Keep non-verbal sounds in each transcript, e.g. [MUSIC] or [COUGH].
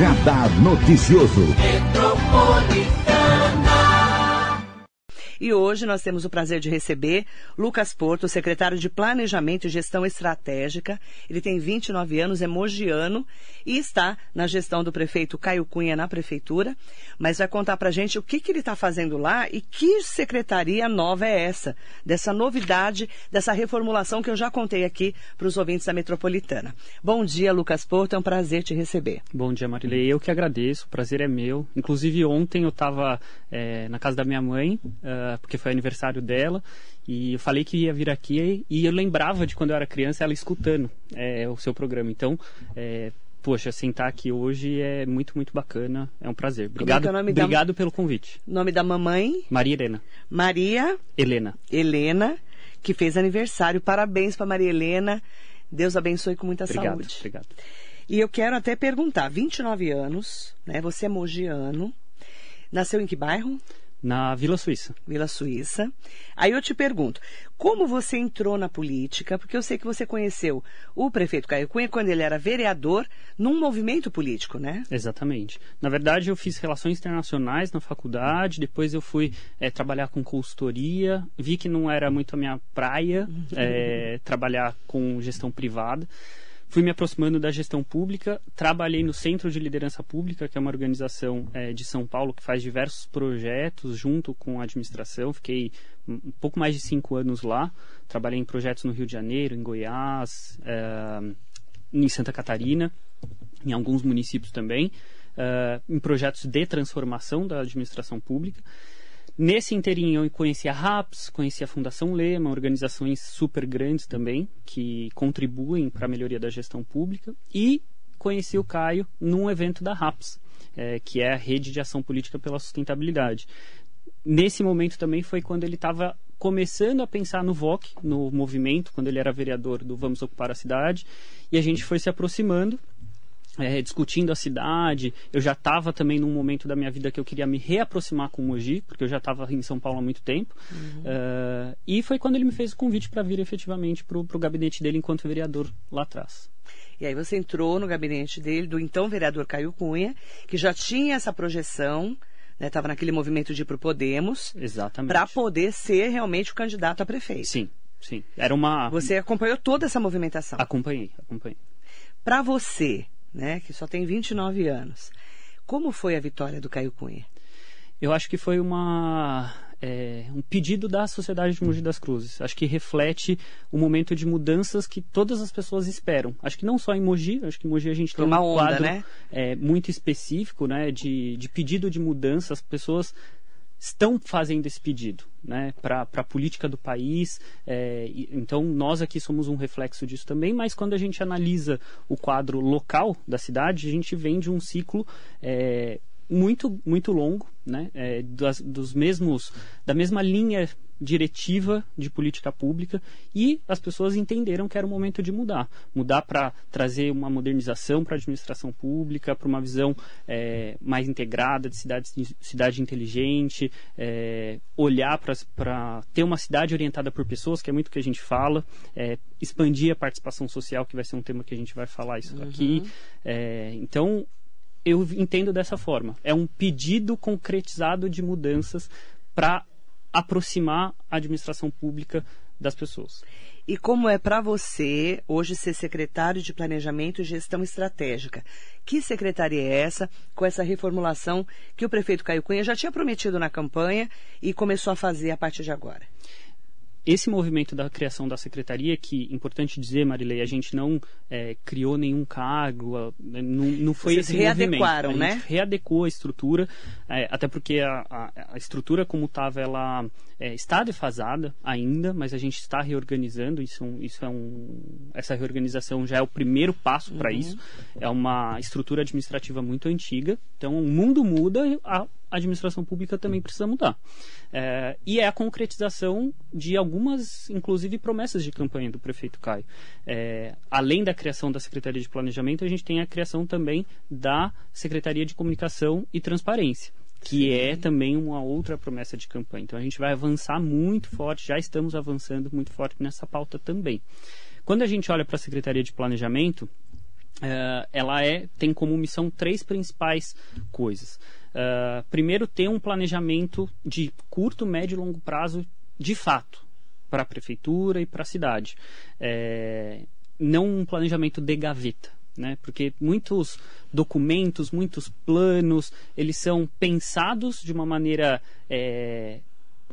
Radar Noticioso. E hoje nós temos o prazer de receber Lucas Porto, secretário de Planejamento e Gestão Estratégica. Ele tem 29 anos, é mogiano e está na gestão do prefeito Caio Cunha na prefeitura, mas vai contar para gente o que, que ele está fazendo lá e que secretaria nova é essa, dessa novidade, dessa reformulação que eu já contei aqui para os ouvintes da metropolitana. Bom dia, Lucas Porto, é um prazer te receber. Bom dia, Marilei. Eu que agradeço, o prazer é meu. Inclusive, ontem eu estava é, na casa da minha mãe. Uh, porque foi aniversário dela. E eu falei que ia vir aqui e eu lembrava de quando eu era criança ela escutando é, o seu programa. Então, é, poxa, sentar aqui hoje é muito, muito bacana. É um prazer. Obrigado, é obrigado da... pelo convite. Nome da mamãe? Maria Helena. Maria Helena. Helena, que fez aniversário. Parabéns para Maria Helena. Deus abençoe com muita obrigado, saúde. Obrigado. E eu quero até perguntar, 29 anos, né? Você é mogiano. Nasceu em que bairro? Na Vila Suíça. Vila Suíça. Aí eu te pergunto, como você entrou na política? Porque eu sei que você conheceu o prefeito Caio Cunha quando ele era vereador num movimento político, né? Exatamente. Na verdade, eu fiz relações internacionais na faculdade, depois eu fui é, trabalhar com consultoria, vi que não era muito a minha praia é, trabalhar com gestão privada. Fui me aproximando da gestão pública, trabalhei no Centro de Liderança Pública, que é uma organização é, de São Paulo que faz diversos projetos junto com a administração. Fiquei um pouco mais de cinco anos lá. Trabalhei em projetos no Rio de Janeiro, em Goiás, é, em Santa Catarina, em alguns municípios também, é, em projetos de transformação da administração pública. Nesse inteirinho eu conheci a RAPS, conheci a Fundação Lema, organizações super grandes também, que contribuem para a melhoria da gestão pública, e conheci o Caio num evento da RAPS, é, que é a Rede de Ação Política pela Sustentabilidade. Nesse momento também foi quando ele estava começando a pensar no VOC, no movimento, quando ele era vereador do Vamos Ocupar a Cidade, e a gente foi se aproximando é, discutindo a cidade. Eu já estava também num momento da minha vida que eu queria me reaproximar com o Mogi, porque eu já estava em São Paulo há muito tempo. Uhum. Uh, e foi quando ele me fez o convite para vir efetivamente para o gabinete dele enquanto vereador lá atrás. E aí você entrou no gabinete dele, do então vereador Caio Cunha, que já tinha essa projeção, estava né, naquele movimento de ir para o Podemos. Exatamente. Para poder ser realmente o candidato a prefeito. Sim, sim. Era uma. Você acompanhou toda essa movimentação? Acompanhei, acompanhei. Para você, né, que só tem 29 anos. Como foi a vitória do Caio Cunha? Eu acho que foi uma é, um pedido da sociedade de Mogi das Cruzes. Acho que reflete o momento de mudanças que todas as pessoas esperam. Acho que não só em Mogi, acho que em Mogi a gente tem uma um onda, quadro né? é, muito específico né, de, de pedido de mudança. As pessoas estão fazendo esse pedido né, para a política do país. É, então, nós aqui somos um reflexo disso também, mas quando a gente analisa o quadro local da cidade, a gente vem de um ciclo é, muito, muito longo, né, é, das, dos mesmos, da mesma linha diretiva de política pública e as pessoas entenderam que era o momento de mudar. Mudar para trazer uma modernização para a administração pública, para uma visão é, mais integrada de cidade, cidade inteligente, é, olhar para ter uma cidade orientada por pessoas, que é muito o que a gente fala, é, expandir a participação social, que vai ser um tema que a gente vai falar isso uhum. aqui. É, então, eu entendo dessa forma. É um pedido concretizado de mudanças para aproximar a administração pública das pessoas. E como é para você hoje ser secretário de Planejamento e Gestão Estratégica? Que secretaria é essa com essa reformulação que o prefeito Caio Cunha já tinha prometido na campanha e começou a fazer a partir de agora? Esse movimento da criação da secretaria, que, importante dizer, Marilei, a gente não é, criou nenhum cargo, não, não foi Vocês esse readequaram, movimento. né? A gente readequou a estrutura, é, até porque a, a, a estrutura como estava, ela é, está defasada ainda, mas a gente está reorganizando, isso, isso é um, essa reorganização já é o primeiro passo para uhum. isso, é uma estrutura administrativa muito antiga, então o mundo muda, a a administração pública também precisa mudar. É, e é a concretização de algumas, inclusive, promessas de campanha do prefeito Caio. É, além da criação da Secretaria de Planejamento, a gente tem a criação também da Secretaria de Comunicação e Transparência que é também uma outra promessa de campanha. Então a gente vai avançar muito forte, já estamos avançando muito forte nessa pauta também. Quando a gente olha para a Secretaria de Planejamento, Uh, ela é, tem como missão três principais coisas. Uh, primeiro, ter um planejamento de curto, médio e longo prazo de fato para a prefeitura e para a cidade. É, não um planejamento de gaveta. Né? Porque muitos documentos, muitos planos, eles são pensados de uma maneira é,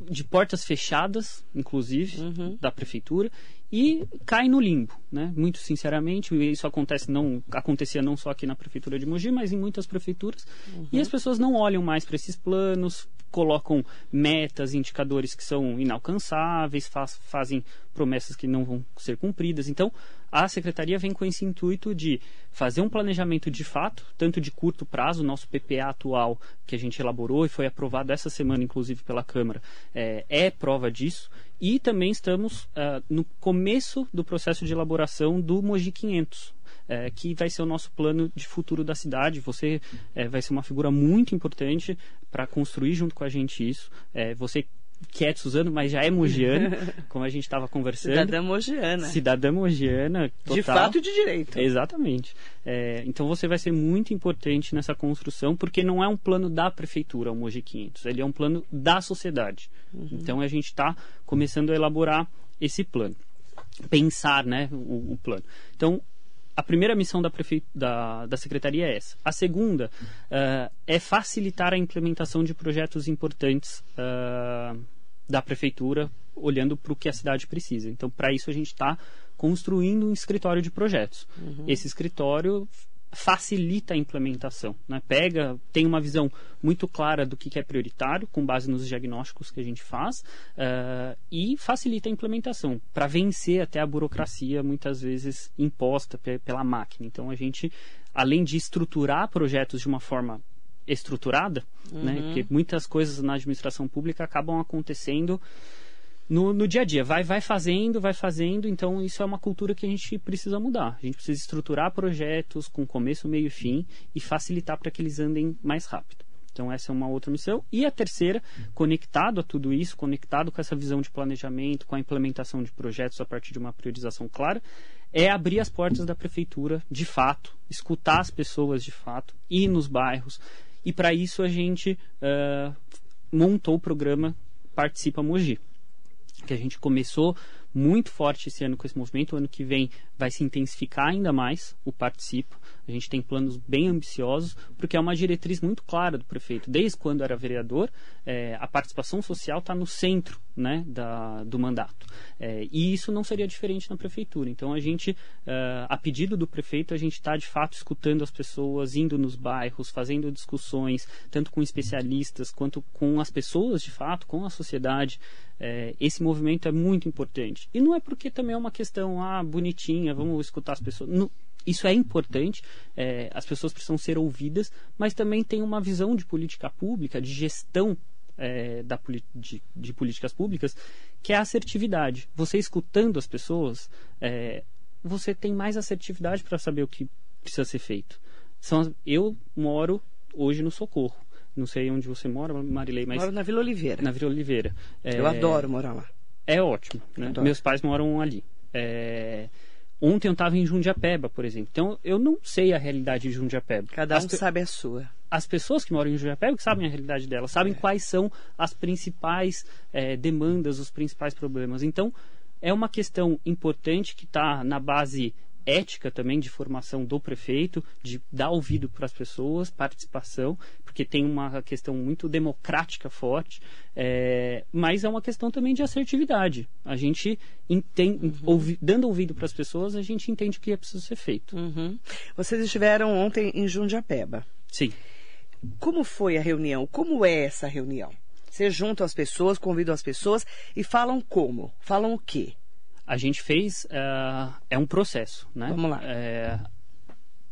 de portas fechadas, inclusive, uhum. da prefeitura, e cai no limbo, né? Muito sinceramente, isso acontece não acontecia não só aqui na prefeitura de Mogi, mas em muitas prefeituras. Uhum. E as pessoas não olham mais para esses planos, colocam metas, indicadores que são inalcançáveis, faz, fazem promessas que não vão ser cumpridas. Então, a secretaria vem com esse intuito de fazer um planejamento de fato, tanto de curto prazo, nosso PPA atual que a gente elaborou e foi aprovado essa semana, inclusive pela Câmara, é, é prova disso. E também estamos uh, no começo do processo de elaboração do Mogi 500, é, que vai ser o nosso plano de futuro da cidade. Você é, vai ser uma figura muito importante para construir junto com a gente isso. É, você que é de Suzano, mas já é mogiano, [LAUGHS] como a gente estava conversando. Cidadã mogiana. Cidadã mogiana, total. De fato e de direito. Exatamente. É, então você vai ser muito importante nessa construção, porque não é um plano da prefeitura, o Mogi 500, ele é um plano da sociedade. Uhum. Então a gente está começando a elaborar esse plano. Pensar né, o, o plano. Então, a primeira missão da, prefe... da, da secretaria é essa. A segunda uh, é facilitar a implementação de projetos importantes uh, da prefeitura, olhando para o que a cidade precisa. Então, para isso, a gente está construindo um escritório de projetos. Uhum. Esse escritório facilita a implementação. Né? Pega, tem uma visão muito clara do que, é prioritário, com base nos diagnósticos que a gente faz, uh, e facilita a implementação, para vencer até a burocracia, muitas vezes imposta pela máquina. Então, a gente, além de estruturar projetos de uma forma estruturada, né? uhum. né? porque muitas coisas na administração pública acabam acontecendo no, no dia a dia. Vai, vai fazendo, vai fazendo. Então, isso é uma cultura que a gente precisa mudar. A gente precisa estruturar projetos com começo, meio e fim e facilitar para que eles andem mais rápido. Então, essa é uma outra missão. E a terceira, conectado a tudo isso, conectado com essa visão de planejamento, com a implementação de projetos a partir de uma priorização clara, é abrir as portas da prefeitura de fato, escutar as pessoas de fato, ir nos bairros. E para isso a gente uh, montou o programa Participa Mogi que a gente começou muito forte esse ano com esse movimento. O ano que vem vai se intensificar ainda mais o Participa. A gente tem planos bem ambiciosos, porque é uma diretriz muito clara do prefeito. Desde quando era vereador, é, a participação social está no centro né, da, do mandato. É, e isso não seria diferente na prefeitura. Então, a gente, uh, a pedido do prefeito, a gente está de fato escutando as pessoas, indo nos bairros, fazendo discussões, tanto com especialistas quanto com as pessoas de fato, com a sociedade. É, esse movimento é muito importante. E não é porque também é uma questão ah, bonitinha, vamos escutar as pessoas. Não, isso é importante, é, as pessoas precisam ser ouvidas, mas também tem uma visão de política pública, de gestão é, da, de, de, políticas públicas, que é a assertividade. Você escutando as pessoas, é, você tem mais assertividade para saber o que precisa ser feito. São, eu moro hoje no Socorro. Não sei onde você mora, Marilei, mas. Moro na Vila Oliveira. Na Vila Oliveira. É, eu adoro morar lá. É ótimo. Né? Meus pais moram ali. É, Ontem eu estava em Jundiapeba, por exemplo. Então eu não sei a realidade de Jundiapeba. Cada um as sabe a sua. As pessoas que moram em Jundiapeba que sabem a realidade delas, sabem é. quais são as principais é, demandas, os principais problemas. Então é uma questão importante que está na base ética também de formação do prefeito, de dar ouvido para as pessoas, participação, porque tem uma questão muito democrática forte, é, mas é uma questão também de assertividade. A gente entende, uhum. ouvi, dando ouvido para as pessoas, a gente entende o que é preciso ser feito. Uhum. Vocês estiveram ontem em Jundiapeba. Sim. Como foi a reunião? Como é essa reunião? Você junta as pessoas, convida as pessoas e falam como? Falam o quê? A gente fez uh, é um processo, né? Vamos lá. É,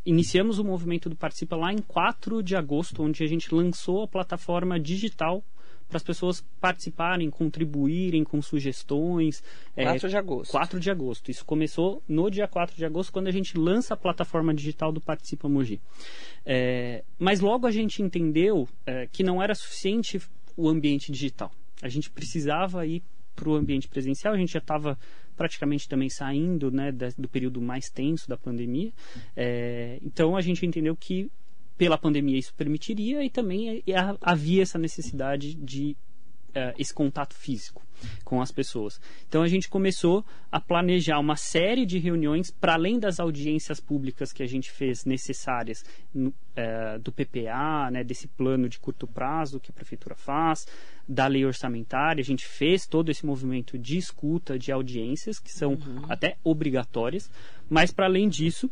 iniciamos o movimento do Participa lá em 4 de agosto, onde a gente lançou a plataforma digital para as pessoas participarem, contribuírem com sugestões. 4 é, de agosto. 4 de agosto. Isso começou no dia 4 de agosto, quando a gente lança a plataforma digital do Participa Mogi. É, mas logo a gente entendeu é, que não era suficiente o ambiente digital. A gente precisava ir para o ambiente presencial. A gente já estava praticamente também saindo né, da, do período mais tenso da pandemia. É, então a gente entendeu que pela pandemia isso permitiria e também havia essa necessidade de esse contato físico com as pessoas. Então a gente começou a planejar uma série de reuniões para além das audiências públicas que a gente fez necessárias no, uh, do PPA, né, desse plano de curto prazo que a prefeitura faz, da lei orçamentária. A gente fez todo esse movimento de escuta de audiências que são uhum. até obrigatórias, mas para além disso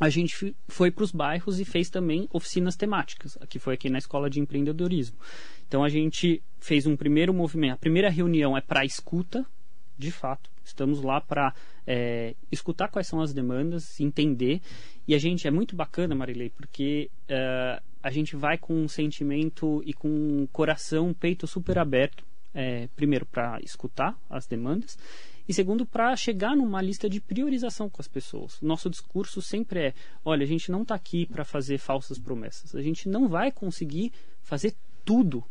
a gente foi para os bairros e fez também oficinas temáticas, que foi aqui na Escola de Empreendedorismo. Então a gente fez um primeiro movimento. A primeira reunião é para escuta, de fato. Estamos lá para é, escutar quais são as demandas, entender. E a gente é muito bacana, Marilei, porque uh, a gente vai com um sentimento e com um coração, um peito super aberto. É, primeiro para escutar as demandas e segundo, para chegar numa lista de priorização com as pessoas. Nosso discurso sempre é: olha, a gente não está aqui para fazer falsas promessas. A gente não vai conseguir fazer tudo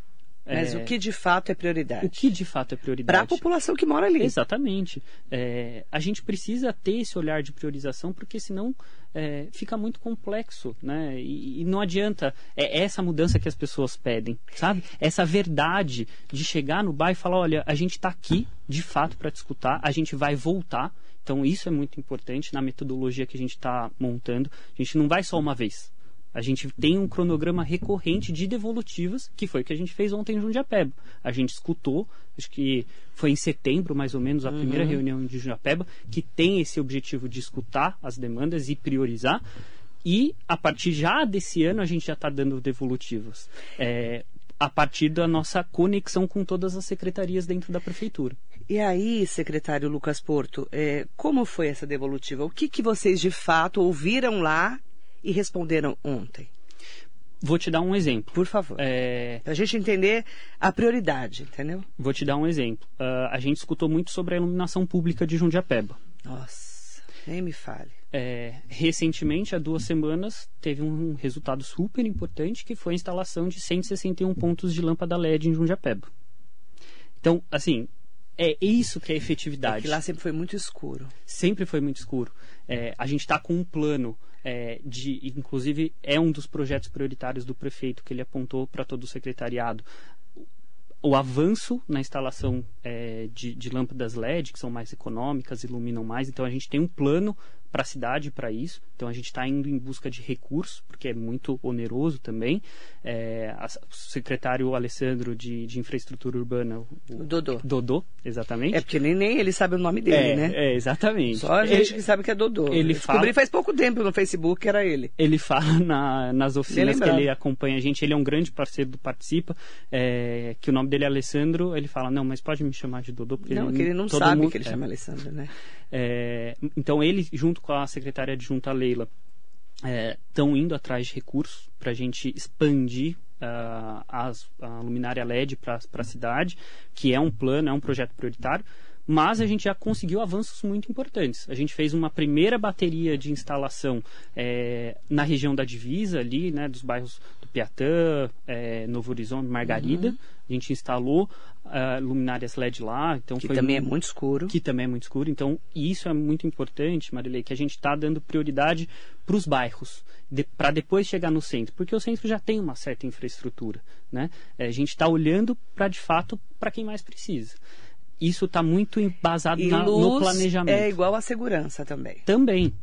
mas é, o que de fato é prioridade? O que de fato é prioridade? Para a população que mora ali. Exatamente. É, a gente precisa ter esse olhar de priorização, porque senão é, fica muito complexo, né? E, e, não adianta. É essa mudança que as pessoas pedem, sabe? Essa verdade de chegar no bar e falar: olha, a gente está aqui de fato para te escutar, a gente vai voltar. Então, isso é muito importante na metodologia que a gente está montando. A gente não vai só uma vez. A gente tem um cronograma recorrente de devolutivas, que foi o que a gente fez ontem em Jundiapeba. A gente escutou, acho que foi em setembro, mais ou menos, a uhum. primeira reunião de Jundiapeba, que tem esse objetivo de escutar as demandas e priorizar. E a partir já desse ano a gente já está dando devolutivas. É, a partir da nossa conexão com todas as secretarias dentro da prefeitura. E aí, secretário Lucas Porto, é, como foi essa devolutiva? O que, que vocês de fato ouviram lá e responderam ontem? Vou te dar um exemplo. Por favor. É... Para a gente entender a prioridade, entendeu? Vou te dar um exemplo. Uh, a gente escutou muito sobre a iluminação pública de Jundiapeba. Nossa, nem me fale. É, recentemente, há duas semanas, teve um resultado super importante que foi a instalação de 161 pontos de lâmpada LED em Jundiapeba. Então, assim, é isso que é efetividade. É que lá sempre foi muito escuro. Sempre foi muito escuro. É, a gente está com um plano é, de, inclusive, é um dos projetos prioritários do prefeito que ele apontou para todo o secretariado. O avanço na instalação é, de, de lâmpadas LED, que são mais econômicas, iluminam mais. Então, a gente tem um plano para a cidade para isso. Então a gente está indo em busca de recursos, porque é muito oneroso também. É, a, o secretário Alessandro de, de Infraestrutura Urbana, o, o Dodô. Dodô, exatamente. É porque nem, nem ele sabe o nome dele, é, né? É, exatamente. Só a gente ele, que sabe que é Dodô. Ele fala, Descobri faz pouco tempo no Facebook que era ele. Ele fala [LAUGHS] na, nas oficinas que ele acompanha a gente. Ele é um grande parceiro do Participa, é, que o nome dele é Alessandro. Ele fala, não, mas pode me chamar de Dodô. Porque não, ele, que ele não sabe mundo, que ele chama Alessandro, né? É, então ele, junto com a secretária adjunta Leila, estão é, indo atrás de recursos para a gente expandir uh, as, a luminária LED para a cidade, que é um plano, é um projeto prioritário mas a gente já conseguiu avanços muito importantes. A gente fez uma primeira bateria de instalação é, na região da divisa ali, né, dos bairros do Piatã, é, Novo Horizonte, Margarida. Uhum. A gente instalou uh, luminárias LED lá, então que também muito, é muito escuro. Que também é muito escuro. Então isso é muito importante, Marilei, que a gente está dando prioridade para os bairros, de, para depois chegar no centro, porque o centro já tem uma certa infraestrutura, né? É, a gente está olhando para de fato para quem mais precisa isso está muito embasado na, no planejamento. É igual a segurança também. Também,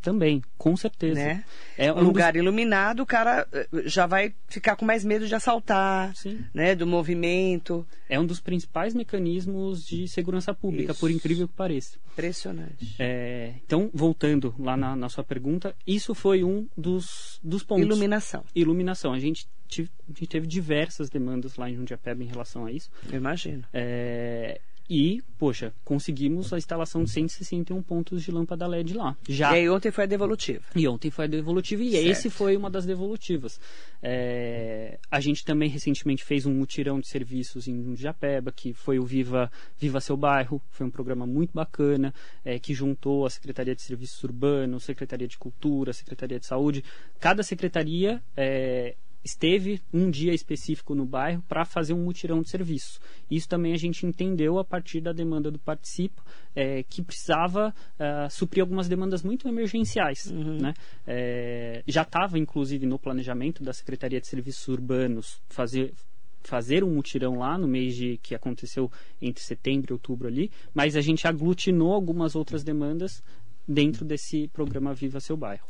também, com certeza. Né? É um lugar dos... iluminado, o cara eh, já vai ficar com mais medo de assaltar, Sim. né? Do movimento. É um dos principais mecanismos de segurança pública, isso. por incrível que pareça. Impressionante. É, então, voltando lá na, na, sua pergunta, isso foi um dos, dos pontos. Iluminação. Iluminação. A gente, tive, a gente teve diversas demandas lá em Jundiapeba em relação a isso. Eu imagino. É, e, poxa, conseguimos a instalação de 161 pontos de lâmpada LED lá. Já. E aí ontem foi a devolutiva. E ontem foi a devolutiva e certo. esse foi uma das devolutivas. É, a gente também recentemente fez um mutirão de serviços em Japeba, que foi o Viva, Viva Seu Bairro. Foi um programa muito bacana, é, que juntou a Secretaria de Serviços Urbanos, Secretaria de Cultura, Secretaria de Saúde. Cada secretaria é, esteve um dia específico no bairro para fazer um mutirão de serviço. Isso também a gente entendeu a partir da demanda do Participa, é, que precisava uh, suprir algumas demandas muito emergenciais. Uhum. Né? É, já estava, inclusive, no planejamento da Secretaria de Serviços Urbanos fazer fazer um mutirão lá no mês de que aconteceu entre setembro e outubro ali, mas a gente aglutinou algumas outras demandas dentro desse programa Viva Seu Bairro.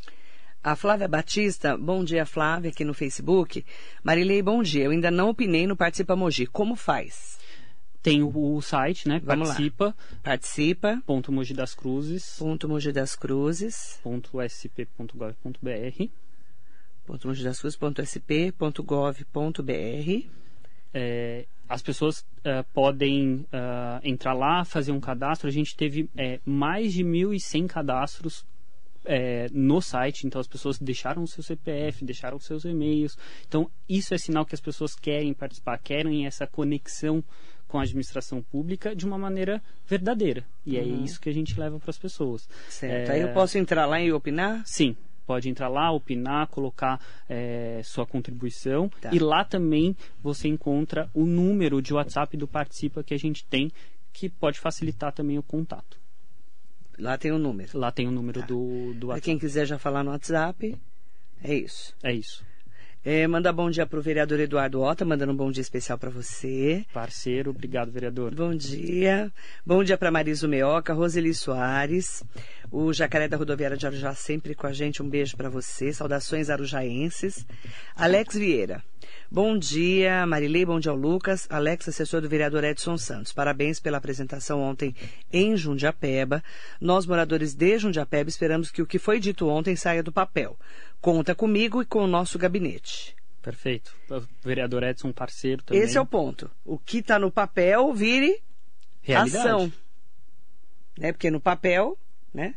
A Flávia Batista, bom dia Flávia, aqui no Facebook. Marilei, bom dia. Eu ainda não opinei no Participa Mogi. Como faz? Tem o, o site, né? Vamos participa. Lá. Participa. Ponto Mogi das Cruzes. Ponto Mogi das Cruzes. Ponto sp.gov.br. Ponto Mogi das Cruzes. Ponto sp.gov.br. É, as pessoas uh, podem uh, entrar lá, fazer um cadastro. A gente teve é, mais de 1.100 cadastros é, no site, então as pessoas deixaram o seu CPF, deixaram seus e-mails. Então, isso é sinal que as pessoas querem participar, querem essa conexão com a administração pública de uma maneira verdadeira. E uhum. é isso que a gente leva para as pessoas. Certo. É... Aí eu posso entrar lá e opinar? Sim, pode entrar lá, opinar, colocar é, sua contribuição. Tá. E lá também você encontra o número de WhatsApp do Participa que a gente tem, que pode facilitar também o contato. Lá tem o número. Lá tem o número tá. do, do WhatsApp. Pra quem quiser já falar no WhatsApp, é isso. É isso. É, manda bom dia para o vereador Eduardo Ota, mandando um bom dia especial para você. Parceiro, obrigado, vereador. Bom dia. Bom dia para Mariso Meoca, Roseli Soares, o Jacaré da Rodoviária de Arujá sempre com a gente. Um beijo para você. Saudações arujaenses. Alex Vieira. Bom dia, Marilei, bom dia ao Lucas. Alex, assessor do vereador Edson Santos. Parabéns pela apresentação ontem em Jundiapeba. Nós, moradores de Jundiapeba, esperamos que o que foi dito ontem saia do papel. Conta comigo e com o nosso gabinete. Perfeito. O vereador Edson, parceiro também. Esse é o ponto. O que está no papel vire Realidade. ação. Né? Porque no papel, né?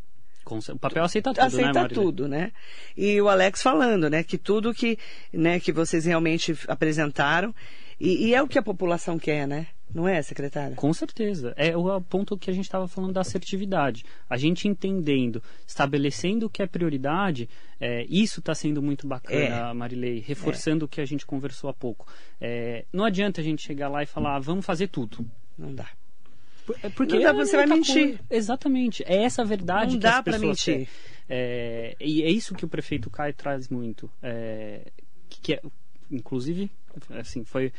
O papel aceita tudo, aceita né, tudo, né? E o Alex falando, né, que tudo que, né, que vocês realmente apresentaram e, e é o que a população quer, né? Não é, secretária? Com certeza. É o ponto que a gente estava falando da assertividade. A gente entendendo, estabelecendo o que é prioridade, é, isso está sendo muito bacana, é. Marilei, reforçando é. o que a gente conversou há pouco. É, não adianta a gente chegar lá e falar, ah, vamos fazer tudo. Não dá. Porque não dá, você vai mentir. Coisa. Exatamente. É essa verdade não que dá pessoas mentir. É, e é isso que o prefeito Caio traz muito. É, que é, inclusive, assim, foi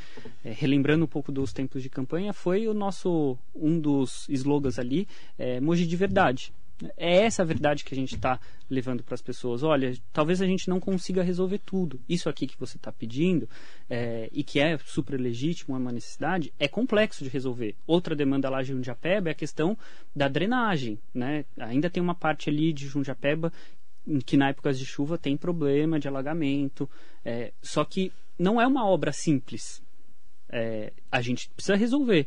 é, relembrando um pouco dos tempos de campanha, foi o nosso um dos slogans ali, é, Mogi de verdade. É essa a verdade que a gente está levando para as pessoas. Olha, talvez a gente não consiga resolver tudo. Isso aqui que você está pedindo é, e que é super legítimo, é uma necessidade, é complexo de resolver. Outra demanda lá de Jundiapeba é a questão da drenagem. Né? Ainda tem uma parte ali de Jundiapeba que na épocas de chuva tem problema de alagamento. É, só que não é uma obra simples. É, a gente precisa resolver,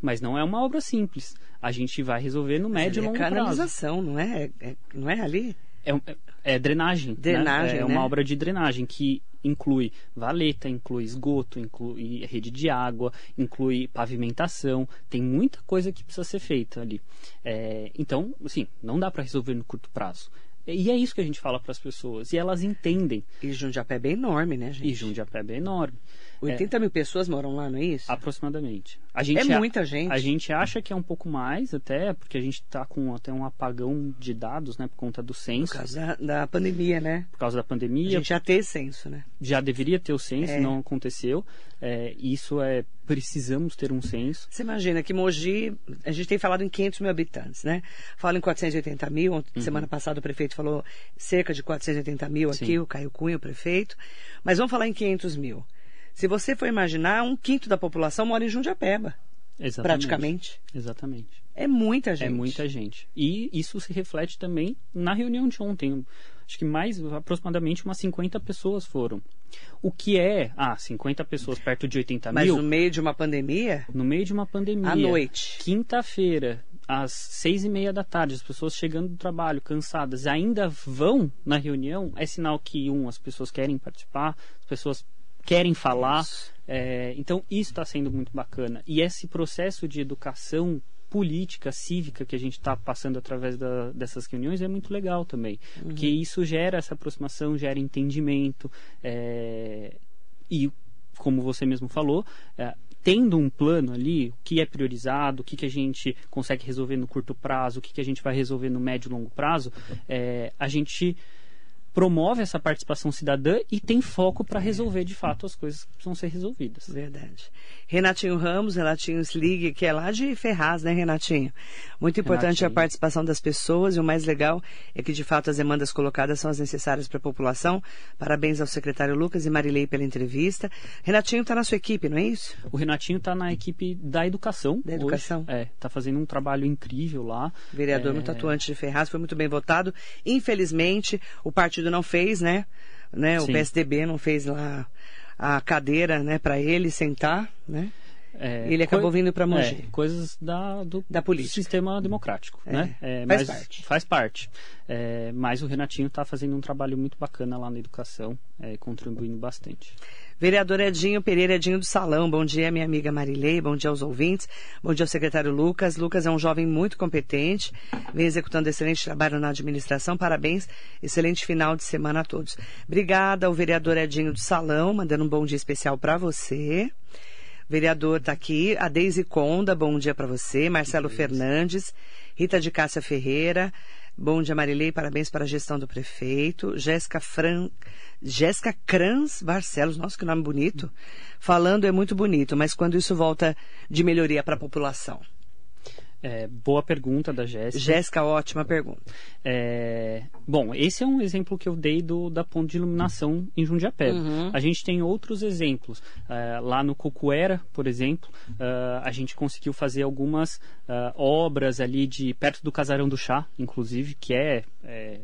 mas não é uma obra simples a gente vai resolver no médio e longo prazo. É canalização, não é? é? Não é ali? É, é, é drenagem. Drenagem, né? É né? uma obra de drenagem que inclui valeta, inclui esgoto, inclui rede de água, inclui pavimentação. Tem muita coisa que precisa ser feita ali. É, então, assim, não dá para resolver no curto prazo. E é isso que a gente fala para as pessoas. E elas entendem. E Jundiapé é enorme, né, gente? E Jundiapé é enorme. 80 é, mil pessoas moram lá, não é isso? Aproximadamente. A gente é muita gente. A gente acha que é um pouco mais, até, porque a gente está com até um apagão de dados, né, por conta do censo. Por causa da, da, pandemia, né? Por causa da pandemia. A gente já tem censo, né? Já deveria ter o censo, é. não aconteceu. É, isso é, precisamos ter um censo. Você imagina que Mogi, a gente tem falado em 500 mil habitantes, né? Fala em 480 mil, uhum. semana passada o prefeito falou cerca de 480 mil aqui, Sim. o Caio Cunha, o prefeito. Mas vamos falar em 500 mil. Se você for imaginar, um quinto da população mora em Jundiapeba. Exatamente. Praticamente. Exatamente. É muita gente. É muita gente. E isso se reflete também na reunião de ontem. Acho que mais, aproximadamente umas 50 pessoas foram. O que é, ah, 50 pessoas perto de 80 Mas mil. Mas no meio de uma pandemia? No meio de uma pandemia. À noite. Quinta-feira, às seis e meia da tarde, as pessoas chegando do trabalho, cansadas, ainda vão na reunião, é sinal que, um, as pessoas querem participar, as pessoas querem falar. É, então, isso está sendo muito bacana. E esse processo de educação política, cívica que a gente está passando através da, dessas reuniões é muito legal também. Uhum. Porque isso gera essa aproximação, gera entendimento. É, e, como você mesmo falou, é, tendo um plano ali, o que é priorizado, o que, que a gente consegue resolver no curto prazo, o que, que a gente vai resolver no médio e longo prazo, é, a gente promove essa participação cidadã e tem foco para resolver de fato as coisas que precisam ser resolvidas. Verdade. Renatinho Ramos, Renatinho Slig, que é lá de Ferraz, né, Renatinho? Muito importante Renatinho. a participação das pessoas e o mais legal é que de fato as demandas colocadas são as necessárias para a população. Parabéns ao secretário Lucas e Marilei pela entrevista. Renatinho está na sua equipe, não é isso? O Renatinho está na equipe da educação. Da educação. Hoje. É, está fazendo um trabalho incrível lá. Vereador é... muito atuante de Ferraz, foi muito bem votado. Infelizmente, o partido não fez, né? né? O PSDB não fez lá a cadeira, né, para ele sentar, né? É, ele acabou vindo para Mogi. É, coisas da, do, da política. sistema democrático, é, né? É, faz parte. Faz parte. É, mas o Renatinho está fazendo um trabalho muito bacana lá na educação, é, contribuindo bastante. Vereador Edinho Pereira Edinho do Salão, bom dia, minha amiga Marilei, bom dia aos ouvintes, bom dia ao secretário Lucas. Lucas é um jovem muito competente, vem executando excelente trabalho na administração, parabéns, excelente final de semana a todos. Obrigada ao vereador Edinho do Salão, mandando um bom dia especial para você. Vereador está aqui, a Deise Conda, bom dia para você, Marcelo Fernandes, Rita de Cássia Ferreira, bom dia Marilei, parabéns para a gestão do prefeito, Jéssica Fran... Jéssica Crans Barcelos, nossa, que nome bonito. Falando é muito bonito, mas quando isso volta de melhoria para a população? É, boa pergunta da Jéssica. Jéssica, ótima pergunta. É, bom, esse é um exemplo que eu dei do, da ponte de iluminação em Jundiapé. Uhum. A gente tem outros exemplos. É, lá no Cocuera, por exemplo, uh, a gente conseguiu fazer algumas uh, obras ali de perto do Casarão do Chá, inclusive, que é, é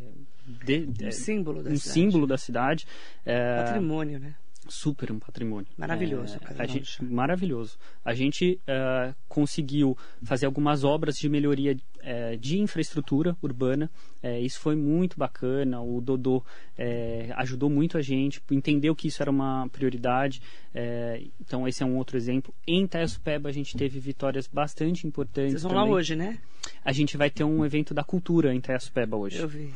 de, um é, símbolo da um cidade. símbolo da cidade. É, Patrimônio, né? Super um patrimônio. Maravilhoso. É, a gente, maravilhoso. A gente uh, conseguiu fazer algumas obras de melhoria uh, de infraestrutura urbana. Uh, isso foi muito bacana. O Dodô ajudou muito a gente, entendeu que isso era uma prioridade. então, esse é um outro exemplo. Em Taessupeba, a gente teve vitórias bastante importantes. Vocês vão também. lá hoje, né? A gente vai ter um evento da cultura em Taessupeba hoje. Eu vi.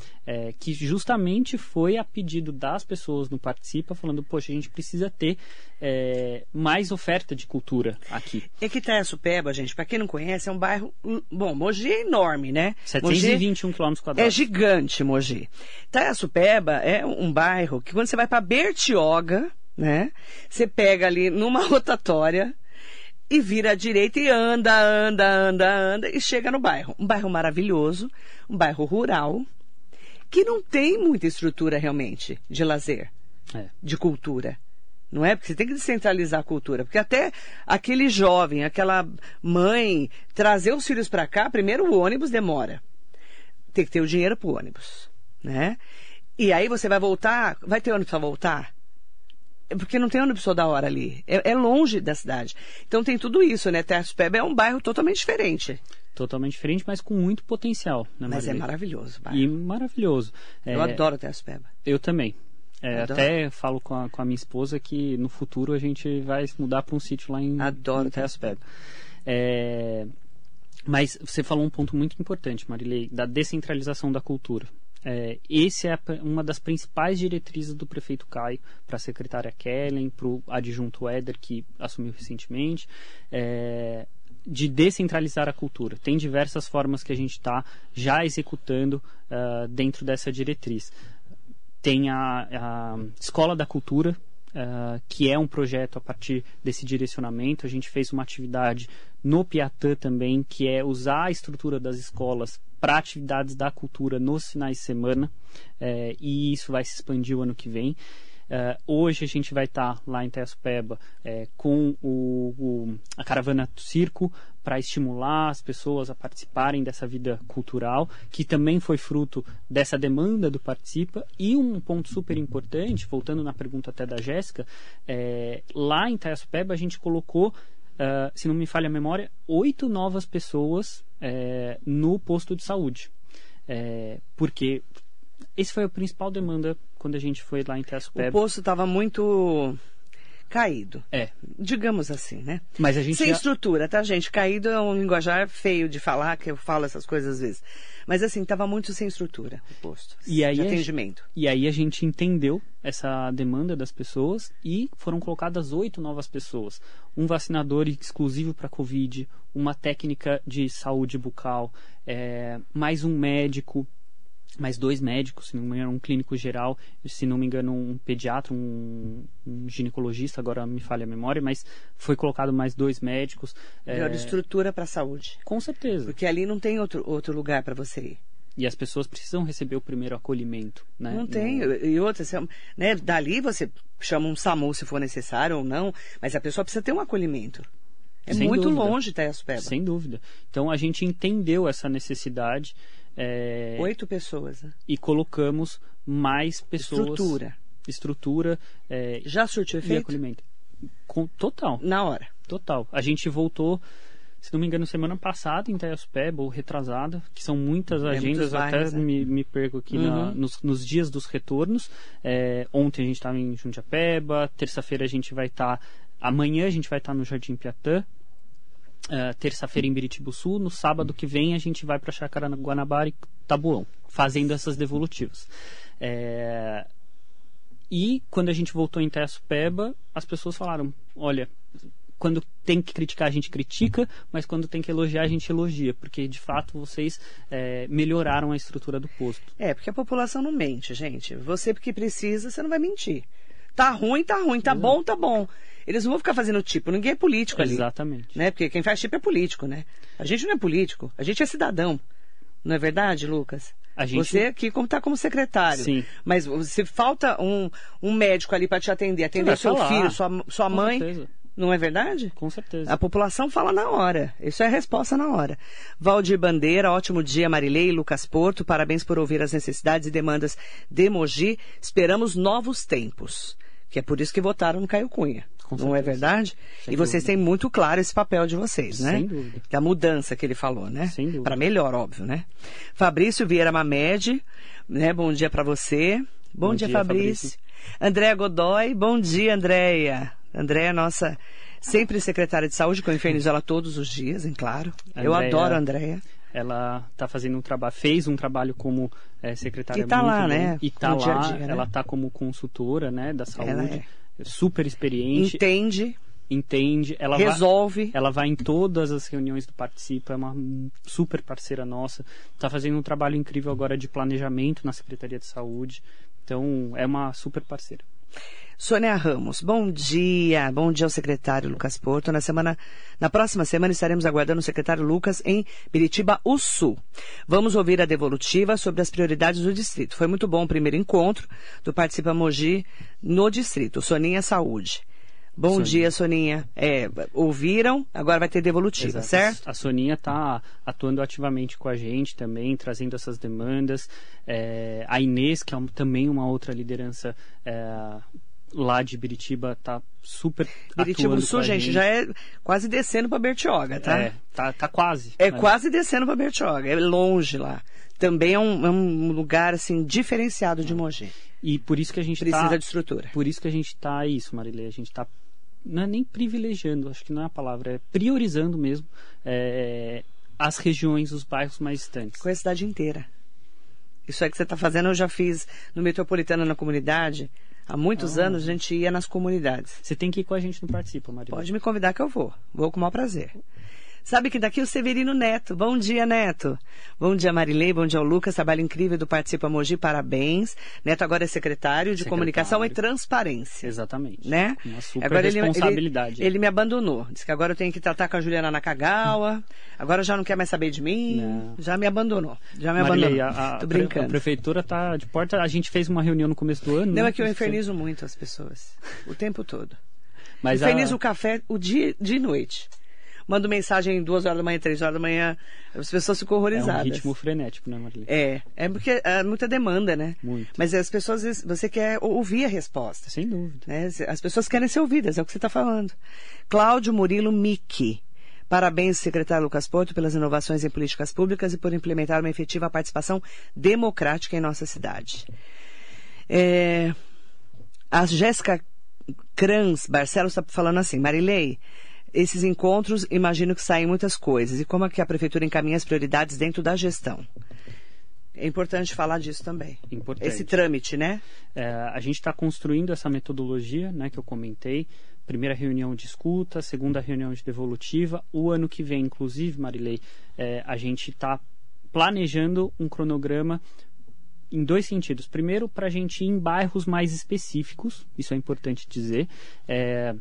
que justamente foi a pedido das pessoas no Participa, falando, poxa, a gente precisa precisa ter é, mais oferta de cultura aqui. É que Itaiaçupeba, gente, para quem não conhece, é um bairro. Bom, Mogi é enorme, né? 721 km quadrados. É gigante, Mogi. Itaiaçupeba é um bairro que quando você vai para Bertioga, né? Você pega ali numa [LAUGHS] rotatória e vira à direita e anda, anda, anda, anda e chega no bairro. Um bairro maravilhoso, um bairro rural, que não tem muita estrutura realmente de lazer, é. de cultura. Não é? Porque você tem que descentralizar a cultura. Porque até aquele jovem, aquela mãe, trazer os filhos para cá, primeiro o ônibus demora. Tem que ter o dinheiro para o ônibus. Né? E aí você vai voltar, vai ter ônibus para voltar? É porque não tem ônibus toda hora ali. É, é, longe da cidade. Então tem tudo isso, né? Terçopeba é um bairro totalmente diferente. Totalmente diferente, mas com muito potencial. Né, mas é maravilhoso. Bairro. E maravilhoso. Eu é... adoro Terçopeba. Eu também. É, até falo com a, com a minha esposa que no futuro a gente vai mudar para um sítio lá em, Adoro em É, mas você falou um ponto muito importante, Marilei, da descentralização da cultura. É, esse é uma das principais diretrizes do prefeito Caio para a secretária Kellen, para o adjunto Éder, que assumiu recentemente, é, de descentralizar a cultura. Tem diversas formas que a gente está já executando uh, dentro dessa diretriz. Tem a, a Escola da Cultura, Uh, que é um projeto a partir desse direcionamento. A gente fez uma atividade no Piatã também, que é usar a estrutura das escolas para atividades da cultura nos finais de semana, uh, e isso vai se expandir o ano que vem. Uh, hoje a gente vai estar tá lá em Tespeba é, com o, o, a caravana do circo para estimular as pessoas a participarem dessa vida cultural, que também foi fruto dessa demanda do Participa. E um ponto super importante, voltando na pergunta até da Jéssica, é, lá em Taiaspeba a gente colocou, uh, se não me falha a memória, oito novas pessoas é, no posto de saúde. É, porque esse foi a principal demanda quando a gente foi lá em Taiaspeba. O posto estava muito caído. É. Digamos assim, né? Mas a gente Sem já- estrutura, tá, gente? Caído é um linguajar feio de falar, que eu falo essas coisas às vezes. Mas assim, tava muito sem estrutura o posto E aí de a gente- atendimento. E aí a gente entendeu essa demanda das pessoas e foram colocadas oito novas pessoas. Um vacinador exclusivo para Covid, uma técnica de saúde bucal, é, mais um médico, mais dois médicos, se não me engano, um clínico geral, se não me engano, um pediatra, um, um ginecologista, agora me falha a memória, mas foi colocado mais dois médicos. é, Melhor estrutura para a saúde. com certeza. Porque ali não tem outro, outro lugar para você ir. E as pessoas precisam receber o primeiro acolhimento. Né? Não tem. No- E outra, você- né, dali você chama um SAMU se for necessário ou não, mas a pessoa precisa ter um acolhimento. É Sem muito dúvida. longe Itaiaçupeba. Sem dúvida. Então a gente entendeu essa necessidade é, Oito pessoas. né? e colocamos mais pessoas. Estrutura. Estrutura é, Já surtiu e efeito? acolhimento. Com, total, Na hora. total. A gente voltou, se não me engano, semana passada em Itaiaspeba, ou retrasada, que são muitas É, agendas, até né? me, me perco aqui na- Uhum. nos, nos dias dos retornos. É, ontem a gente estava em Jundiapeba, terça-feira a gente vai estar. amanhã a gente vai estar no Jardim Piatã. Uh, terça-feira em Biritibuçu, no sábado que vem a gente vai para Chácara Guanabara e Tabuão, fazendo essas devolutivas. É, E quando a gente voltou em Itaiaçupeba, as pessoas falaram, olha, quando tem que criticar a gente critica, mas quando tem que elogiar a gente elogia, porque de fato vocês é, melhoraram a estrutura do posto. É, porque a população não mente, gente. Você porque precisa, você não vai mentir. Tá ruim, tá ruim. Tá bom, tá bom. Eles não vão ficar fazendo tipo. Ninguém é político ali. Exatamente. Né? Porque quem faz tipo é político, né? A gente não é político. A gente é cidadão. Não é verdade, Lucas? A gente- Você aqui como tá como secretário. Sim. Mas se falta um, um médico ali para te atender, atender seu falar. filho, sua, sua Com mãe, certeza. não é verdade? Com certeza. A população fala na hora. Isso é a resposta na hora. Valdir Bandeira, ótimo dia, Marilei e Lucas Porto. Parabéns por ouvir as necessidades e demandas de Mogi. Esperamos novos tempos. Que é por isso que votaram no Caio Cunha. Não é verdade? Sem e vocês dúvida. têm muito claro esse papel de vocês, né? Sem dúvida. Da mudança que ele falou, né? Sem dúvida. Para melhor, óbvio, né? Fabrício Vieira Mamed, né? Bom dia para você. Bom, Bom dia, dia, Fabrício. Fabrício. Andréa Godoy, bom dia, Andréia. Andréia, nossa, sempre secretária de saúde, que eu infernizo ela todos os dias, hein, claro. Eu adoro a Andréia. Ela está fazendo um trabalho, fez um trabalho como é, secretária E tá muito lá, bom. né? E tá No lá, dia dia, né? ela tá como consultora, né, da saúde, Ela é. Super experiente, Entende, entende, ela vai, resolve. ela vai em todas as reuniões do Participa, é uma super parceira nossa, está fazendo um trabalho incrível agora de planejamento na Secretaria de Saúde, então é uma super parceira. Sônia Ramos, bom dia. Bom dia ao secretário Lucas Porto. Na semana, na próxima semana estaremos aguardando o secretário Lucas em Biritiba, o Sul. Vamos ouvir a devolutiva sobre as prioridades do distrito. Foi muito bom o primeiro encontro do Participa Mogi no distrito. Soninha Saúde. Bom Soninha. dia, Soninha. É, ouviram? Agora vai ter devolutiva, Exato. certo? A Soninha está atuando ativamente com a gente também, trazendo essas demandas. É, a Inês, que é um- também uma outra liderança é, lá de Biritiba, está super Biritiba atuando Sul, a gente, já é quase descendo para Bertioga, tá? É, tá, tá quase. É né? quase descendo para Bertioga, é longe lá. Também é um, é um lugar assim diferenciado de Mogi. E por isso que a gente Precisa tá, de estrutura. Por isso que a gente está isso, Marilê. A gente está não é nem privilegiando, acho que não é a palavra, é priorizando mesmo é, as regiões, os bairros mais distantes. Com a cidade inteira. Isso aí que você está fazendo, eu já fiz no Metropolitano na comunidade. Há muitos Ah. anos a gente ia nas comunidades. Você tem que ir com a gente no Participa, Marilê. Pode me convidar que eu vou. Vou com o maior prazer. Sabe que daqui é o Severino Neto. Bom dia, Neto. Bom dia, Marilei. Bom dia ao Lucas. Trabalho incrível do Participa Mogi. Parabéns. Neto agora é secretário de Secretário. Comunicação e Transparência. Exatamente. Né? Uma super Agora ele- responsabilidade. Ele, ele me abandonou. Disse que agora eu tenho que tratar com a Juliana Nakagawa. Agora já não quer mais saber de mim. Não. Já me abandonou. Já me Marilei, abandonou. a, a, Tô brincando. a prefeitura tá de porta. A gente fez uma reunião no começo do ano. Não, né? é que eu infernizo muito as pessoas. O tempo todo. Mas a- Infernizo o café o dia, dia e noite. Mando mensagem duas horas da manhã, três horas da manhã. As pessoas ficam é um horrorizadas. ritmo frenético, né, Marilei? É, é porque é muita demanda, né? Muito. Mas as pessoas, você quer ouvir a resposta. Sem dúvida. né? As pessoas querem ser ouvidas, é o que você está falando. Cláudio Murilo Miki. Parabéns, secretário Lucas Porto, pelas inovações em políticas públicas e por implementar uma efetiva participação democrática em nossa cidade. É, a Jéssica Crans Barcelos está falando assim, Marilei, esses encontros, imagino que saem muitas coisas. E como é que a prefeitura encaminha as prioridades dentro da gestão? É importante falar disso também. Importante. Esse trâmite, né? É, a gente está construindo essa metodologia, né, que eu comentei. Primeira reunião de escuta, segunda reunião de devolutiva. O ano que vem, inclusive, Marilei, é, a gente está planejando um cronograma em dois sentidos. Primeiro, para a gente ir em bairros mais específicos, isso é importante dizer. É,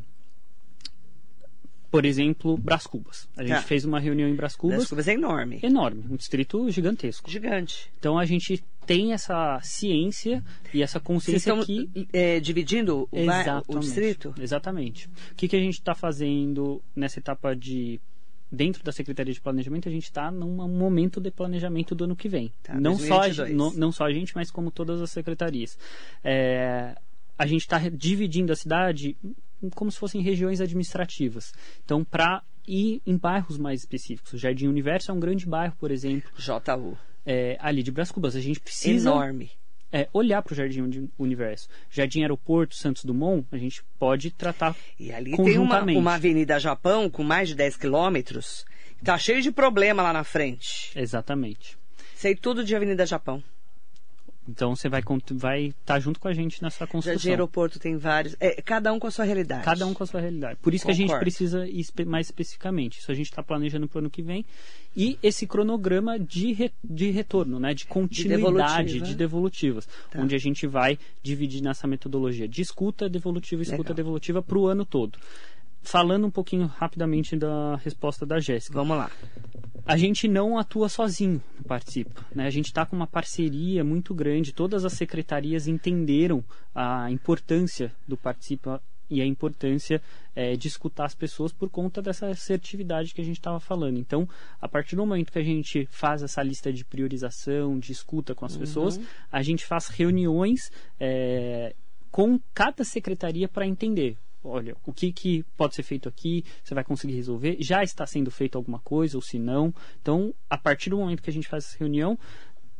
por exemplo, Brás Cubas. A gente Tá. fez uma reunião em Brás Cubas. Brás Cubas é enorme. Enorme, um distrito gigantesco. Gigante. Então a gente tem essa ciência e essa Vocês consciência estão que é, dividindo o, o Exatamente. distrito? Exatamente. O que, que a gente está fazendo nessa etapa de. Dentro da Secretaria de Planejamento, a gente está num momento de planejamento do ano que vem. Tá, não, só a, 2022. não, não só a gente, mas como todas as secretarias. É, a gente está dividindo a cidade como se fossem regiões administrativas. Então, para ir em bairros mais específicos. O Jardim Universo é um grande bairro, por exemplo, JU. é, ali de Brás Cubas. A gente precisa Enorme. é, olhar para o Jardim Uni- Universo. Jardim Aeroporto, Santos Dumont, a gente pode tratar E ali tem uma, uma Avenida Japão com mais de 10 quilômetros. Tá cheio de problema lá na frente. Exatamente. Sei tudo de Avenida Japão. Então você vai estar vai tá junto com a gente nessa construção. Aeroporto tem vários. É, cada um com a sua realidade. Cada um com a sua realidade. Por isso que a gente Concordo. precisa ir mais especificamente. Isso a gente está planejando para o ano que vem. E esse cronograma de, re- de retorno, né? de continuidade, devolutiva. de devolutivas. Tá. Onde a gente vai dividir nessa metodologia de escuta devolutiva, escuta Legal. devolutiva para o ano todo. Falando um pouquinho rapidamente da resposta da Jéssica. Vamos lá. a gente não atua sozinho no Participa. Né? A gente está com uma parceria muito grande. Todas as secretarias entenderam a importância do Participa e a importância eh, de escutar as pessoas por conta dessa assertividade que a gente estava falando. Então, a partir do momento que a gente faz essa lista de priorização, de escuta com as pessoas, a gente faz reuniões eh, com cada secretaria para entender. Olha, o que, que pode ser feito aqui, você vai conseguir resolver, já está sendo feito alguma coisa ou se não. Então, a partir do momento que a gente faz essa reunião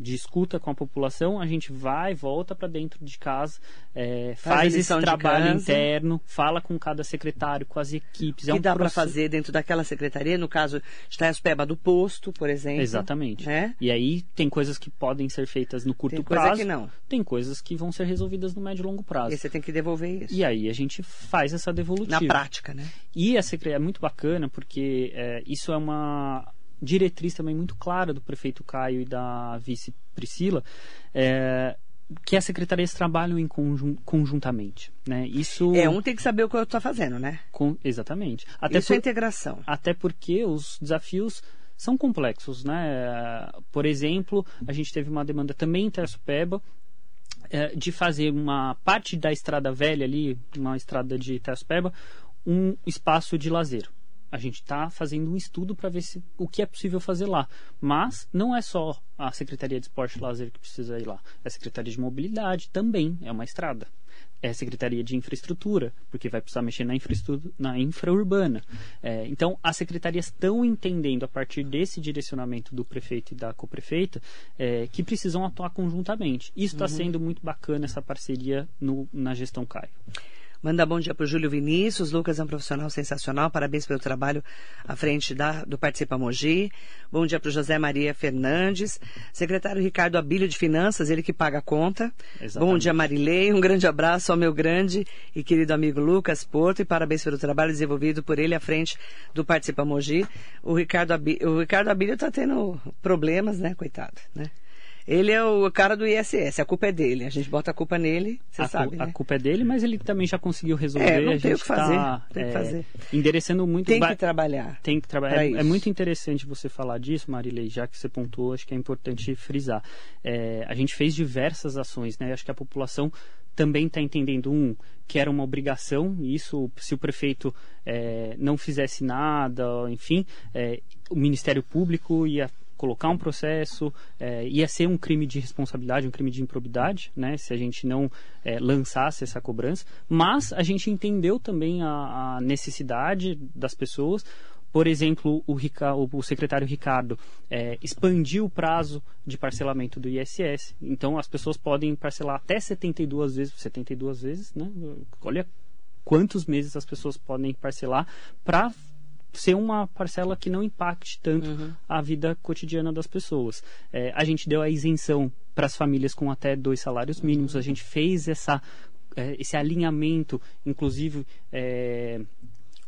de escuta com a população, a gente vai, volta para dentro de casa, é, Faz faz, esse trabalho interno, fala com cada secretário, com as equipes. O é que um dá para fazer dentro daquela secretaria, no caso de Taiaspeba do posto, por exemplo. Exatamente. Né? E aí tem coisas que podem ser feitas no curto Tem coisa prazo, que não. tem coisas que vão ser resolvidas no médio e longo prazo. E você tem que devolver isso. E aí a gente faz essa devolutiva. Na prática, né? E a secre- é muito bacana porque é, isso é uma diretriz também muito clara do prefeito Caio e da vice Priscila, é, que as secretarias trabalham em conjun- conjuntamente. Né? Isso É, um tem que saber o que o outro está fazendo, né? com- exatamente. Até isso é por- integração. até porque os desafios são complexos, né? Por exemplo, a gente teve uma demanda também em Terçupeba eh, de fazer uma parte da estrada velha ali, uma estrada de Terçupeba, um espaço de lazer. A gente está fazendo um estudo para ver se, o que é possível fazer lá. Mas não é só a Secretaria de Esporte e Lazer que precisa ir lá. É a Secretaria de Mobilidade também, é uma estrada. É a Secretaria de Infraestrutura, porque vai precisar mexer na, infraestrutura, na infraurbana. É, então, as secretarias estão entendendo, a partir desse direcionamento do prefeito e da coprefeita, é, que precisam atuar conjuntamente. Isso está sendo muito bacana, essa parceria no- na gestão Caio. Manda bom dia para o Júlio Vinícius. Lucas é um profissional sensacional. Parabéns pelo trabalho à frente da, do Participa Mogi. Bom dia para o José Maria Fernandes. Secretário Ricardo Abílio de Finanças, ele que paga a conta. Exatamente. Bom dia, Marilei. Um grande abraço ao meu grande e querido amigo Lucas Porto e parabéns pelo trabalho desenvolvido por ele à frente do Participa Mogi. O Ricardo, Abi, o Ricardo Abílio está tendo problemas, né, coitado, né? Ele é o cara do ISS, a culpa é dele. A gente bota a culpa nele, você a, cu- sabe, a né? culpa é dele, mas ele também já conseguiu resolver. É, não a tem o que fazer, tá, tem que é, fazer. Endereçando muito Tem que trabalhar. Tem que trabalhar. É, é muito interessante você falar disso, Marilei, já que você pontuou, acho que é importante frisar. É, a gente fez diversas ações, né? Acho que a população também está entendendo, um, que era uma obrigação, e isso, se o prefeito é, não fizesse nada, enfim, é, o Ministério Público ia colocar um processo, é, ia ser um crime de responsabilidade, um crime de improbidade, né, se a gente não é, lançasse essa cobrança, mas a gente entendeu também a, a necessidade das pessoas, por exemplo, o, Rica- o secretário Ricardo é, expandiu o prazo de parcelamento do ISS. Então, as pessoas podem parcelar até 72 vezes. 72 vezes, né? Olha quantos meses as pessoas podem parcelar para ser uma parcela que não impacte tanto uhum. a vida cotidiana das pessoas. É, a gente deu a isenção para as famílias com até dois salários mínimos, a gente fez essa, é, esse alinhamento, inclusive. É,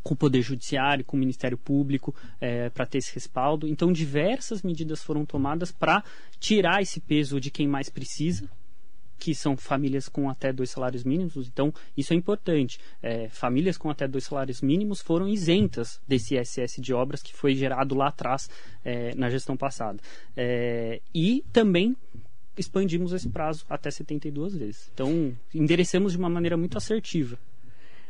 com o Poder Judiciário, com o Ministério Público, é, para ter esse respaldo. Então, diversas medidas foram tomadas para tirar esse peso de quem mais precisa, que são famílias com até dois salários mínimos. Então, isso é importante. É, famílias com até dois salários mínimos foram isentas desse ISS de obras que foi gerado lá atrás, é, na gestão passada. É, e também expandimos esse prazo até 72 vezes. Então, endereçamos de uma maneira muito assertiva.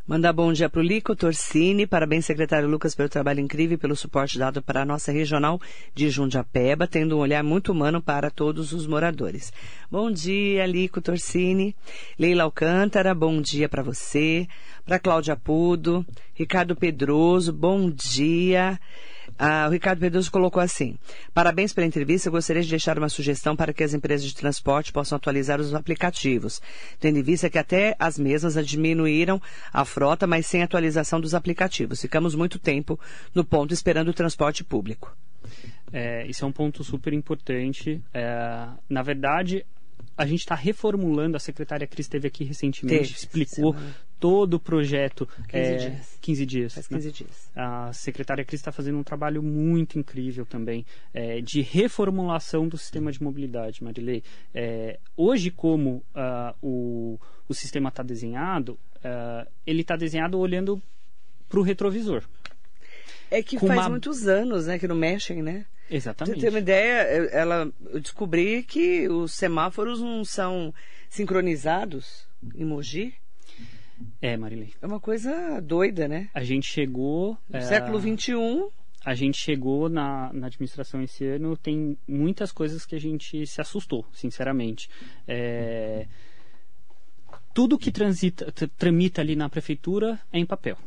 Mandar bom dia para o Lico Torsini. Parabéns, secretário Lucas, pelo trabalho incrível e pelo suporte dado para a nossa regional de Jundiapeba, tendo um olhar muito humano para todos os moradores. Bom dia, Lico Torsini. Leila Alcântara, bom dia para você. Para Cláudia Pudo. Ricardo Pedroso, bom dia. Ah, o Ricardo Pedroso colocou assim: Parabéns pela entrevista. Eu gostaria de deixar uma sugestão para que as empresas de transporte possam atualizar os aplicativos, tendo em vista que até as mesmas diminuíram a frota, mas sem atualização dos aplicativos. Ficamos muito tempo no ponto esperando o transporte público. É, isso é um ponto super importante. É, na verdade, a gente está reformulando, a secretária Cris esteve aqui recentemente, Teve, explicou semana. Todo o projeto. 15 é, dias. 15 dias. Faz 15 né? dias. A secretária Cris está fazendo um trabalho muito incrível também é, de reformulação do sistema de mobilidade, Marilei. É, hoje, como uh, o, o sistema está desenhado, uh, ele está desenhado olhando para o retrovisor. É que faz uma... muitos anos né, que não mexem, né? Exatamente. Pra ter uma ideia, ela, eu descobri que os semáforos não são sincronizados em Mogi. É, Marilei. É uma coisa doida, né? A gente chegou. No é... século XXI. A gente chegou na, na administração esse ano, tem muitas coisas que a gente se assustou, sinceramente. É... Tudo que transita, tramita ali na prefeitura é em papel.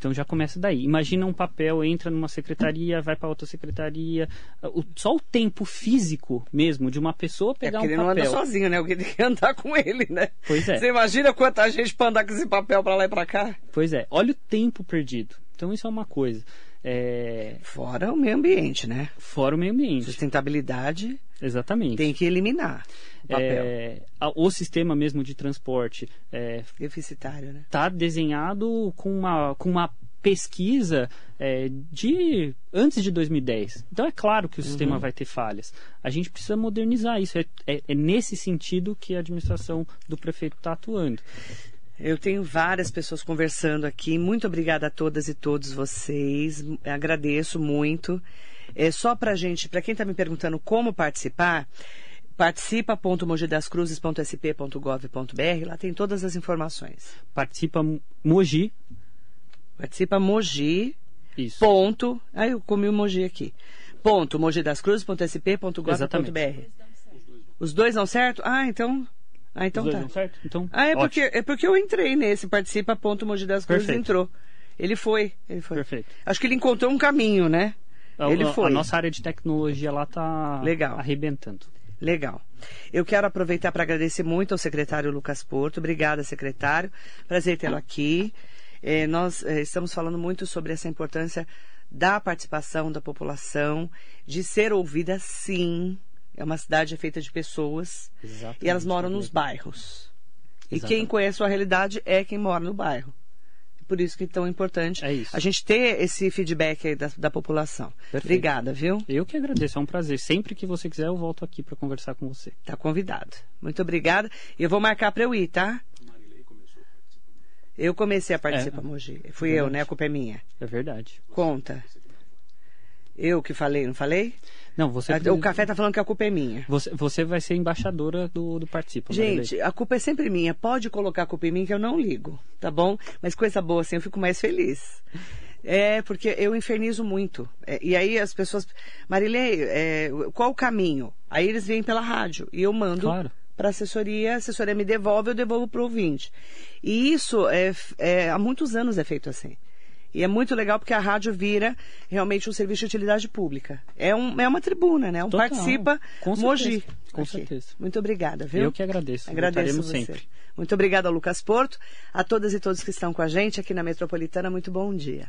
Então já começa daí. Imagina um papel, entra numa secretaria, vai para outra secretaria. O, só o tempo físico mesmo de uma pessoa pegar é um papel. ele não anda sozinho, né? Alguém tem que andar com ele, né? Pois é. Você imagina quanta gente para andar com esse papel para lá e para cá? Pois é. Olha o tempo perdido. Então isso é uma coisa. É... Fora o meio ambiente, né? Fora o meio ambiente. Sustentabilidade. Exatamente. Tem que eliminar É, o sistema mesmo de transporte é, deficitário, né? Está desenhado com uma, com uma pesquisa é, de antes de 2010. Então é claro que o sistema uhum. vai ter falhas. A gente precisa modernizar isso. É, é, é nesse sentido que a administração do prefeito está atuando. Eu tenho várias pessoas conversando aqui. Muito obrigada a todas e todos vocês. Agradeço muito. É só para gente, para quem está me perguntando como participar, participa.mogidascruzes.sp.gov.br, lá tem todas as informações. Participa Mogi. Participa Mogi. Isso. Ponto. Ah, eu comi o Mogi aqui. Ponto mogidascruzes.sp.gov.br. Os dois dão certo? Ah, então ah, então Os tá. Dão certo? Então, ah, é porque, é porque eu entrei nesse, participa ponto Mogi das Cruzes entrou. Ele foi, ele foi. Perfeito. Acho que ele encontrou um caminho, né? A, ele foi. A nossa área de tecnologia lá tá Legal. arrebentando. Legal. Eu quero aproveitar para agradecer muito ao secretário Lucas Porto. Obrigada, secretário. Prazer tê-lo aqui. É, nós é, estamos falando muito sobre essa importância da participação da população, de ser ouvida sim. É uma cidade feita de pessoas Exatamente. e elas moram nos bairros. Exatamente. E quem conhece a realidade é quem mora no bairro por isso que é tão importante é a gente ter esse feedback da, da, população. Perfeito. Obrigada, viu? Eu que agradeço, é um prazer. Sempre que você quiser, eu volto aqui para conversar com você. Tá convidado. Muito obrigada. E eu vou marcar para eu ir, tá? Eu comecei a participar, é, Mogi. Fui é eu, né? A culpa é minha. É verdade. Conta. Eu que falei, não falei? Não, você. O café tá falando que a culpa é minha. Você, você vai ser embaixadora do, do Participa. Gente, a culpa é sempre minha. Pode colocar a culpa em mim que eu não ligo, tá bom? Mas coisa boa assim, eu fico mais feliz. É, porque eu infernizo muito. É, e aí as pessoas. Marilei, é, qual o caminho? Aí eles vêm pela rádio e eu mando. Claro para a assessoria, a assessoria me devolve, eu devolvo para o ouvinte. E isso é, é, há muitos anos é feito assim. E é muito legal porque a rádio vira realmente um serviço de utilidade pública. É, um, é uma tribuna, né? Um Total, participa com Mogi. com Aqui. certeza. Muito obrigada, viu? Eu que agradeço. Agradeço você. sempre. Muito obrigada, Lucas Porto. A todas e todos que estão com a gente aqui na Metropolitana, muito bom dia.